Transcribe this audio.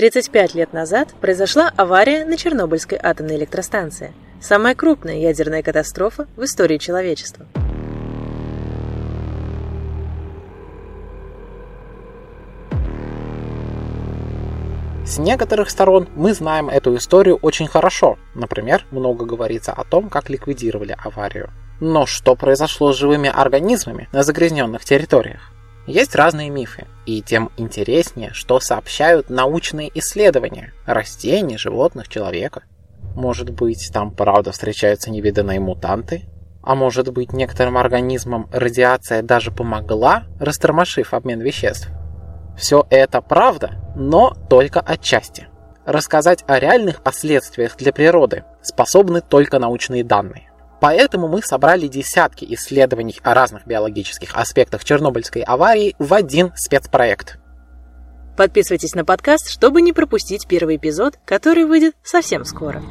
35 лет назад произошла авария на Чернобыльской атомной электростанции. Самая крупная ядерная катастрофа в истории человечества. С некоторых сторон мы знаем эту историю очень хорошо. Например, много говорится о том, как ликвидировали аварию. Но что произошло с живыми организмами на загрязненных территориях? Есть разные мифы, и тем интереснее, что сообщают научные исследования растений, животных, человека. Может быть, там правда встречаются невиданные мутанты? А может быть, некоторым организмам радиация даже помогла, растормошив обмен веществ? Все это правда, но только отчасти. Рассказать о реальных последствиях для природы способны только научные данные. Поэтому мы собрали десятки исследований о разных биологических аспектах Чернобыльской аварии в один спецпроект. Подписывайтесь на подкаст, чтобы не пропустить первый эпизод, который выйдет совсем скоро.